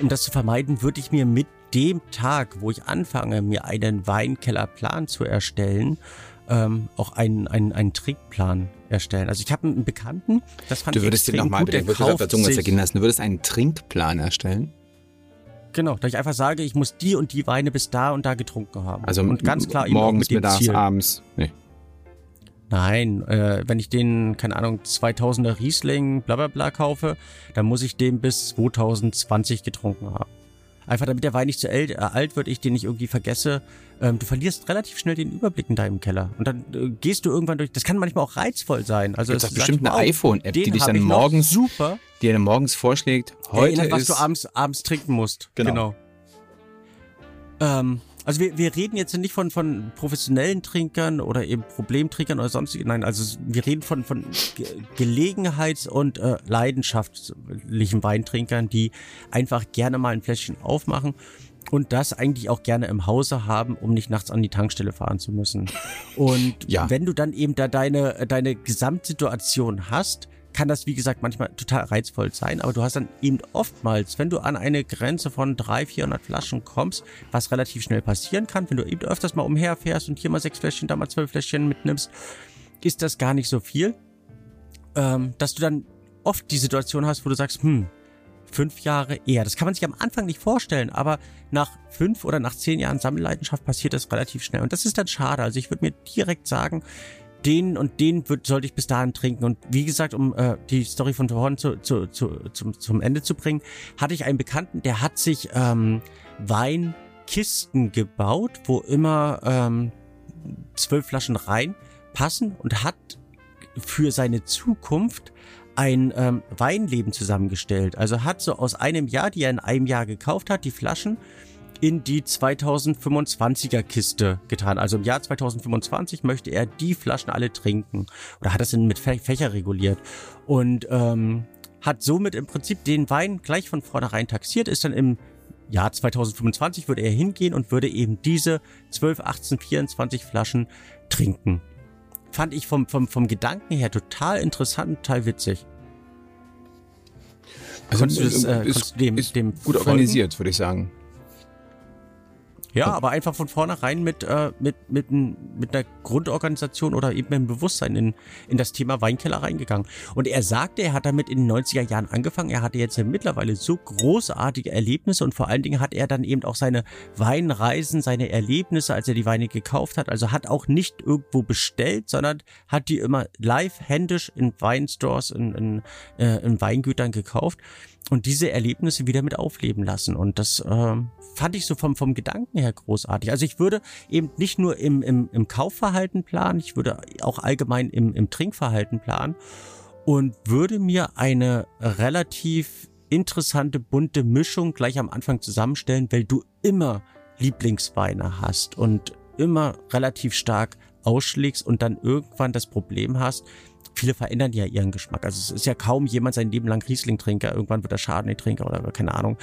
um das zu vermeiden, würde ich mir mit dem Tag, wo ich anfange, mir einen Weinkellerplan zu erstellen, ähm, auch einen, einen, einen Trickplan erstellen. Also ich habe einen Bekannten, das fand du würdest ich dir nochmal, der auf der Zunge zergehen lassen, du würdest einen Trinkplan erstellen? Genau, da ich einfach sage, ich muss die und die Weine bis da und da getrunken haben. Also und ganz klar morgens, mittags, Ziel. abends. Nee. Nein, äh, wenn ich den, keine Ahnung, 2000er Riesling, bla bla bla kaufe, dann muss ich den bis 2020 getrunken haben. Einfach damit der Wein nicht zu alt, äh, alt wird, ich den nicht irgendwie vergesse. Ähm, du verlierst relativ schnell den Überblick in deinem Keller. Und dann äh, gehst du irgendwann durch. Das kann manchmal auch reizvoll sein. Also es ist bestimmt eine iPhone-App, die dich dann morgens, super, die dir morgens vorschlägt, heute Erinnert, ist... was du abends, abends trinken musst. Genau. genau. Ähm, also wir, wir reden jetzt nicht von, von professionellen Trinkern oder eben Problemtrinkern oder sonstigen. Nein, also wir reden von, von Gelegenheits- und äh, leidenschaftlichen Weintrinkern, die einfach gerne mal ein Fläschchen aufmachen und das eigentlich auch gerne im Hause haben, um nicht nachts an die Tankstelle fahren zu müssen. <laughs> Und ja. wenn du dann eben da deine, deine Gesamtsituation hast, kann das, wie gesagt, manchmal total reizvoll sein, aber du hast dann eben oftmals, wenn du an eine Grenze von 300, 400 Flaschen kommst, was relativ schnell passieren kann, wenn du eben öfters mal umherfährst und hier mal sechs Fläschchen, da mal zwölf Fläschchen mitnimmst, ist das gar nicht so viel, ähm, dass du dann oft die Situation hast, wo du sagst, hm, fünf Jahre eher. Das kann man sich am Anfang nicht vorstellen, aber nach fünf oder nach zehn Jahren Sammelleidenschaft passiert das relativ schnell. Und das ist dann schade. Also ich würde mir direkt sagen, den und den wird, sollte ich bis dahin trinken. Und wie gesagt, um äh, die Story von vorhin zu, zu, zu, zum, zum Ende zu bringen, hatte ich einen Bekannten, der hat sich ähm, Weinkisten gebaut, wo immer ähm, zwölf Flaschen reinpassen und hat für seine Zukunft ein ähm, Weinleben zusammengestellt. Also hat so aus einem Jahr, die er in einem Jahr gekauft hat, die Flaschen in die 2025er Kiste getan. Also im Jahr 2025 möchte er die Flaschen alle trinken. Oder hat das denn mit Fächer reguliert. Und ähm, hat somit im Prinzip den Wein gleich von vornherein taxiert, ist dann im Jahr 2025 würde er hingehen und würde eben diese 12, 18, 24 Flaschen trinken. Fand ich vom, vom, vom Gedanken her total interessant und total witzig. Also konntest du das, äh, ist, dem, ist dem gut folgen? organisiert, würde ich sagen. Ja, aber einfach von vornherein mit, äh, mit, mit, mit einer Grundorganisation oder eben mit einem Bewusstsein in, in das Thema Weinkeller reingegangen. Und er sagte, er hat damit in den 90er Jahren angefangen. Er hatte jetzt ja mittlerweile so großartige Erlebnisse und vor allen Dingen hat er dann eben auch seine Weinreisen, seine Erlebnisse, als er die Weine gekauft hat. Also hat auch nicht irgendwo bestellt, sondern hat die immer live händisch in Weinstores, in, in, äh, in Weingütern gekauft und diese Erlebnisse wieder mit aufleben lassen. Und das äh, fand ich so vom, vom Gedanken her großartig. Also ich würde eben nicht nur im, im, im Kaufverhalten planen, ich würde auch allgemein im, im Trinkverhalten planen und würde mir eine relativ interessante, bunte Mischung gleich am Anfang zusammenstellen, weil du immer Lieblingsweine hast und immer relativ stark ausschlägst und dann irgendwann das Problem hast, viele verändern ja ihren Geschmack. Also es ist ja kaum jemand sein Leben lang Riesling-Trinker. Irgendwann wird er Chardonnay-Trinker oder keine Ahnung.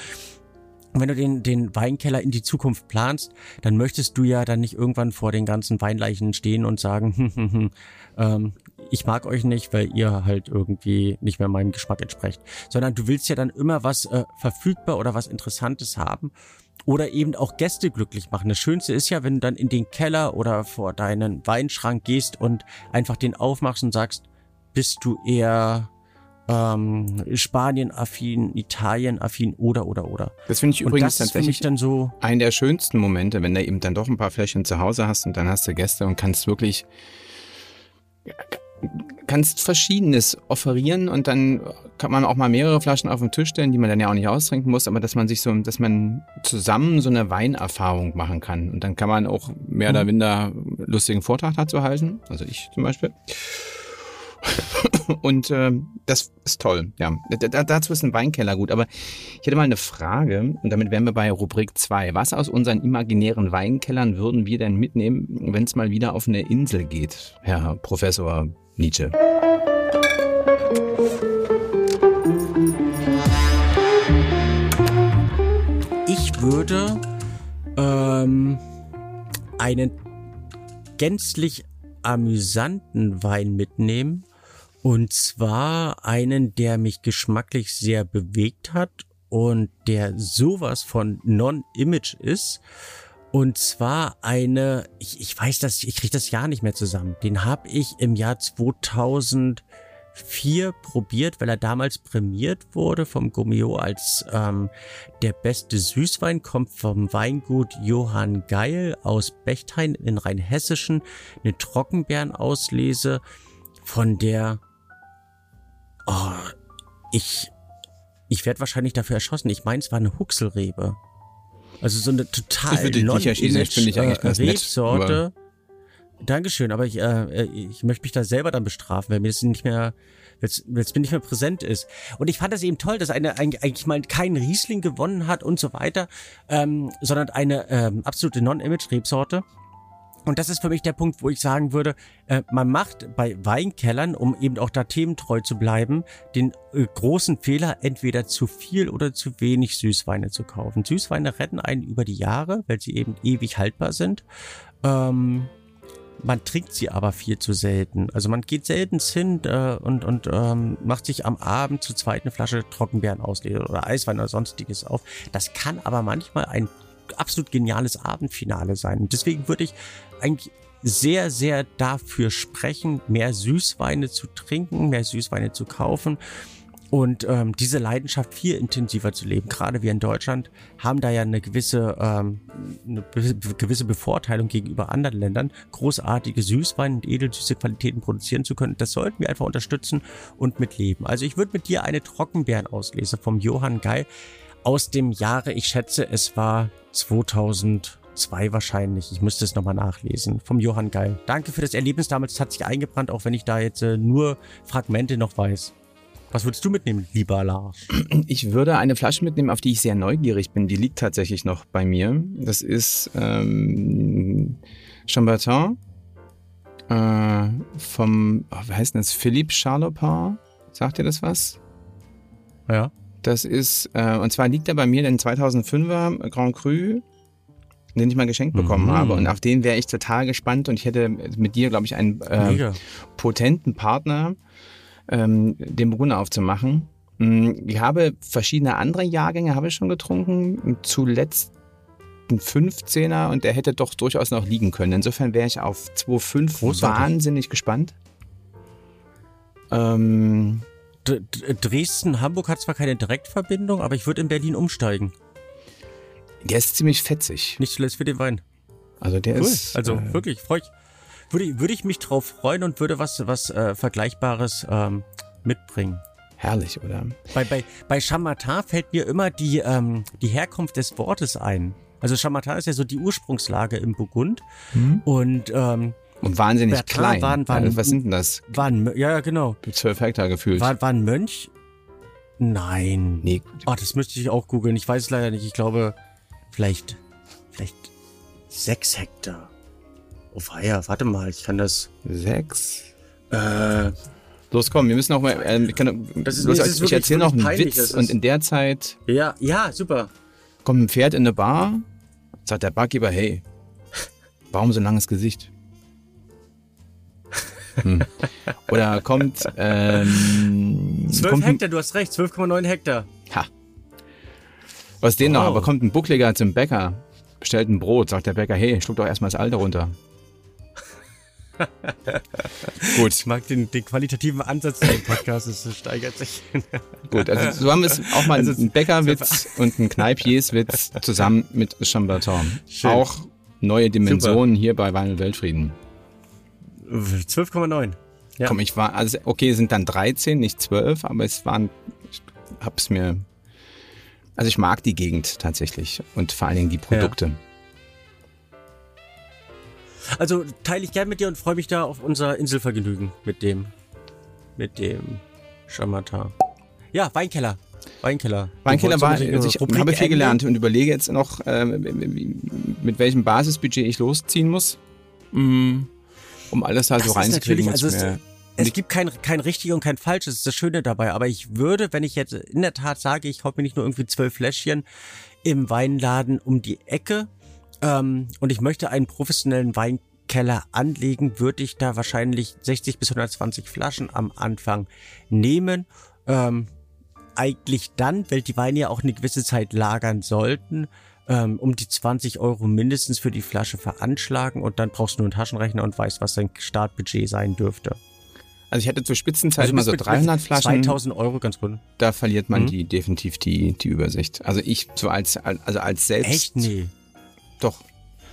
Wenn du den, den Weinkeller in die Zukunft planst, dann möchtest du ja dann nicht irgendwann vor den ganzen Weinleichen stehen und sagen, <laughs> hm, hm, hm, ähm, ich mag euch nicht, weil ihr halt irgendwie nicht mehr meinem Geschmack entsprecht. Sondern du willst ja dann immer was äh, verfügbar oder was Interessantes haben oder eben auch Gäste glücklich machen. Das Schönste ist ja, wenn du dann in den Keller oder vor deinen Weinschrank gehst und einfach den aufmachst und sagst, bist du eher ähm, Spanien-affin, Italien-affin oder oder oder. Das finde ich und übrigens tatsächlich dann so einen der schönsten Momente, wenn du eben dann doch ein paar Fläschchen zu Hause hast und dann hast du Gäste und kannst wirklich kannst Verschiedenes offerieren und dann kann man auch mal mehrere Flaschen auf den Tisch stellen, die man dann ja auch nicht austrinken muss, aber dass man sich so, dass man zusammen so eine Weinerfahrung machen kann und dann kann man auch mehr oder mhm. minder lustigen Vortrag dazu halten, also ich zum Beispiel. <laughs> Und äh, das ist toll, ja. D dazu ist ein Weinkeller gut. Aber ich hätte mal eine Frage, und damit wären wir bei Rubrik 2. Was aus unseren imaginären Weinkellern würden wir denn mitnehmen, wenn es mal wieder auf eine Insel geht, Herr Professor Nietzsche? Ich würde ähm, einen gänzlich amüsanten Wein mitnehmen und zwar einen, der mich geschmacklich sehr bewegt hat und der sowas von Non-Image ist. Und zwar eine, ich, ich weiß das, ich kriege das Jahr nicht mehr zusammen. Den habe ich im Jahr 2004 probiert, weil er damals prämiert wurde vom Gomeo als ähm, der beste Süßwein, kommt vom Weingut Johann Geil aus Bechtheim in Rheinhessischen, eine Trockenbeerenauslese von der Oh, ich, ich werde wahrscheinlich dafür erschossen. Ich meine, es war eine Huxelrebe. Also so eine total ich non eigentlich ganz Rebsorte. Nett, Dankeschön, aber ich, äh, ich möchte mich da selber dann bestrafen, weil mir das nicht mehr, jetzt, jetzt bin nicht mehr präsent ist. Und ich fand das eben toll, dass eine eigentlich mal kein Riesling gewonnen hat und so weiter, ähm, sondern eine ähm, absolute Non-Image-Rebsorte. Und das ist für mich der Punkt, wo ich sagen würde, äh, man macht bei Weinkellern, um eben auch da thementreu zu bleiben, den äh, großen Fehler, entweder zu viel oder zu wenig Süßweine zu kaufen. Süßweine retten einen über die Jahre, weil sie eben ewig haltbar sind. Ähm, man trinkt sie aber viel zu selten. Also man geht selten hin äh, und, und ähm, macht sich am Abend zu zweiten Flasche Trockenbeeren auslesen oder Eiswein oder sonstiges auf. Das kann aber manchmal ein absolut geniales Abendfinale sein. Deswegen würde ich eigentlich sehr, sehr dafür sprechen, mehr Süßweine zu trinken, mehr Süßweine zu kaufen und ähm, diese Leidenschaft viel intensiver zu leben. Gerade wir in Deutschland haben da ja eine gewisse, ähm, eine gewisse Bevorteilung gegenüber anderen Ländern, großartige Süßweine und edelsüße Qualitäten produzieren zu können. Das sollten wir einfach unterstützen und mitleben. Also ich würde mit dir eine Trockenbeeren auslese vom Johann Geil aus dem Jahre, ich schätze, es war 2002 wahrscheinlich. Ich müsste es nochmal nachlesen. Vom Johann Geil. Danke für das Erlebnis damals. Es hat sich eingebrannt, auch wenn ich da jetzt äh, nur Fragmente noch weiß. Was würdest du mitnehmen, lieber Lars? <clears throat> Ich würde eine Flasche mitnehmen, auf die ich sehr neugierig bin. Die liegt tatsächlich noch bei mir. Das ist ähm, Chambertin äh, vom, oh, wie heißt denn das? Philippe Charlopin. Sagt ihr das was? Ja. Das ist, äh, und zwar liegt er bei mir den 2005er Grand Cru, den ich mal geschenkt bekommen mhm. habe. Und auf den wäre ich total gespannt und ich hätte mit dir, glaube ich, einen äh, potenten Partner, ähm, den Burgunder aufzumachen. Mm, Ich habe verschiedene andere Jahrgänge habe ich schon getrunken. Zuletzt ein 15er und der hätte doch durchaus noch liegen können. Insofern wäre ich auf 2,5 Großartig. wahnsinnig gespannt. Ähm, Dresden, Hamburg hat zwar keine Direktverbindung, aber ich würde in Berlin umsteigen. Der ist ziemlich fetzig. Nicht zuletzt für den Wein. Also der Cool. ist. Also äh, wirklich, freu ich, würde, ich- würde ich mich drauf freuen und würde was, was äh, Vergleichbares ähm, mitbringen. herrlich, oder? Bei, bei, bei Chamata fällt mir immer die, ähm, die Herkunft des Wortes ein. Also Chamata ist ja so die Ursprungslage im Burgund und ähm, Und wahnsinnig Bertin klein. waren- waren- also, was sind denn das? war ein, Mö- ja ja, genau, 12 Hektar gefühlt. war, war ein Mönch? Nein. nee, Oh, das müsste ich auch googeln. Ich weiß es leider nicht. Ich glaube, vielleicht, vielleicht sechs Hektar. Oh weia, warte mal, ich kann das. sechs. Äh, Los, komm, wir müssen noch mal. Ähm, ich kann, Das ist- los, nee, ist ich wirklich- erzähle noch einen peinlich, Witz und in der Zeit ja, ja, super. kommt ein Pferd in eine Bar, sagt der Barkeeper, hey, warum so ein langes Gesicht? Hm. Oder kommt, ähm, 12 kommt ein, Hektar, du hast recht, 12,9 Hektar. ha, was den noch, Wow. aber kommt ein Buckliger zum Bäcker, bestellt ein Brot, sagt der Bäcker, hey, schluck doch erstmal das Alte runter. <laughs> Gut, Ich mag den, den qualitativen Ansatz des Podcasts, es steigert sich. <laughs> gut, also so haben wir es auch mal Also, einen Bäckerwitz <laughs> und einen Kneipierswitz zusammen mit Chambertin. Auch neue Dimensionen hier bei Wein und Weltfrieden. 12,9. Ja. Komm, ich war, also okay, es sind dann 13, nicht 12, aber es waren, ich hab's mir, also ich mag die Gegend tatsächlich und vor allen Dingen die Produkte. Also teile ich gern mit dir und freue mich da auf unser Inselvergnügen mit dem, mit dem Chamata. Ja, Weinkeller. Weinkeller. Weinkeller war, also ich habe viel gelernt und überlege jetzt noch, äh, mit welchem Basisbudget ich losziehen muss, mm, um alles da so Das ist reinzukriegen. also es- mir- Es gibt kein, kein richtig und kein falsch, das ist das Schöne dabei. Aber ich würde, wenn ich jetzt in der Tat sage, ich kaufe mir nicht nur irgendwie zwölf Fläschchen im Weinladen um die Ecke ähm, und ich möchte einen professionellen Weinkeller anlegen, würde ich da wahrscheinlich 60 bis 120 Flaschen am Anfang nehmen. Ähm, eigentlich dann, weil die Weine ja auch eine gewisse Zeit lagern sollten, ähm, um die 20 Euro mindestens für die Flasche veranschlagen und dann brauchst du nur einen Taschenrechner und weißt, was dein Startbudget sein dürfte. Also ich hatte zur Spitzenzeit immer bis so mit- 300 mit Flaschen, 2000 Euro, ganz gut. da verliert man Mhm. die definitiv die, die Übersicht. Also ich so als, also als selbst. Echt? Nee. Doch.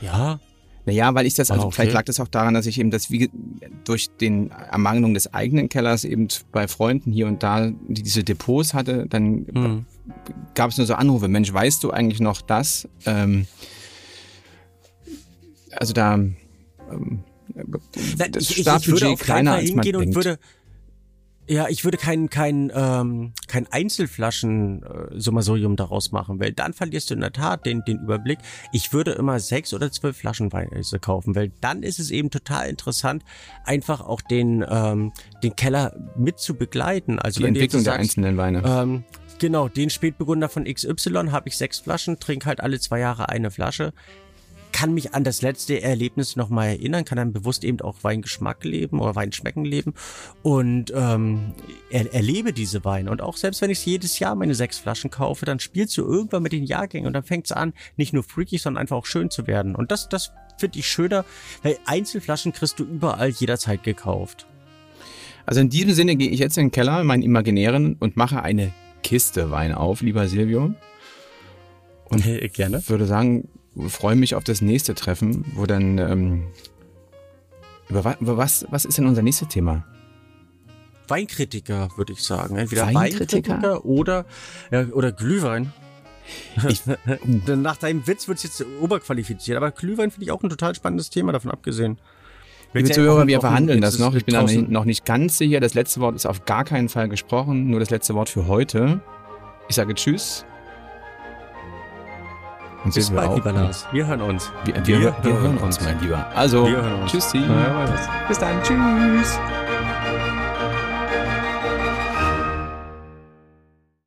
Ja? Naja, weil ich das, also Ah, okay. vielleicht lag das auch daran, dass ich eben das wie durch den Ermangelung des eigenen Kellers eben bei Freunden hier und da diese Depots hatte, dann Hm. gab es nur so Anrufe, Mensch, weißt du eigentlich noch das? Ähm, also da ähm, Na, das ich, ich, ich würde Startbudget auf keinen kleiner als man hingehen und denkt. würde, ja, ich würde kein, kein, ähm, kein Einzelflaschen äh, daraus machen, weil dann verlierst du in der Tat den, den Überblick. Ich würde immer sechs oder zwölf Flaschen Wein äh, kaufen, weil dann ist es eben total interessant, einfach auch den, ähm, den Keller mit zu begleiten. Also die Entwicklung jetzt der sagst, einzelnen Weine. Ähm, genau, den Spätburgunder von XY habe ich sechs Flaschen, trinke halt alle zwei Jahre eine Flasche. Kann mich an das letzte Erlebnis nochmal erinnern, kann dann bewusst eben auch Weingeschmack leben oder Weinschmecken leben und ähm, er, erlebe diese Weine. Und auch selbst wenn ich jedes Jahr meine sechs Flaschen kaufe, dann spielst du irgendwann mit den Jahrgängen und dann fängt es an, nicht nur freakig, sondern einfach auch schön zu werden. Und das, das finde ich schöner, weil Einzelflaschen kriegst du überall jederzeit gekauft. Also in diesem Sinne gehe ich jetzt in den Keller, meinen imaginären, und mache eine Kiste Wein auf, lieber Silvio. Und Gerne. würde sagen, freue mich auf das nächste Treffen, wo dann ähm, über, wa- über was was ist denn unser nächstes Thema? Weinkritiker, würde ich sagen. Entweder Weinkritiker? Weinkritiker oder, ja, oder Glühwein. Ich- <laughs> Nach deinem Witz wird es jetzt oberqualifiziert, aber Glühwein finde ich auch ein total spannendes Thema, davon abgesehen. Liebe Zuhörer, wir verhandeln das noch. Ich bin noch draußen- nicht, noch nicht ganz sicher. Das letzte Wort ist auf gar keinen Fall gesprochen. Nur das letzte Wort für heute. Ich sage Tschüss. Und Bis bald, auch. lieber Lars. Wir hören uns. Wir, wir, wir hören uns, mein Lieber. Also, Wir hören uns. tschüssi. Ja, ja, weiß. Bis dann. Tschüss.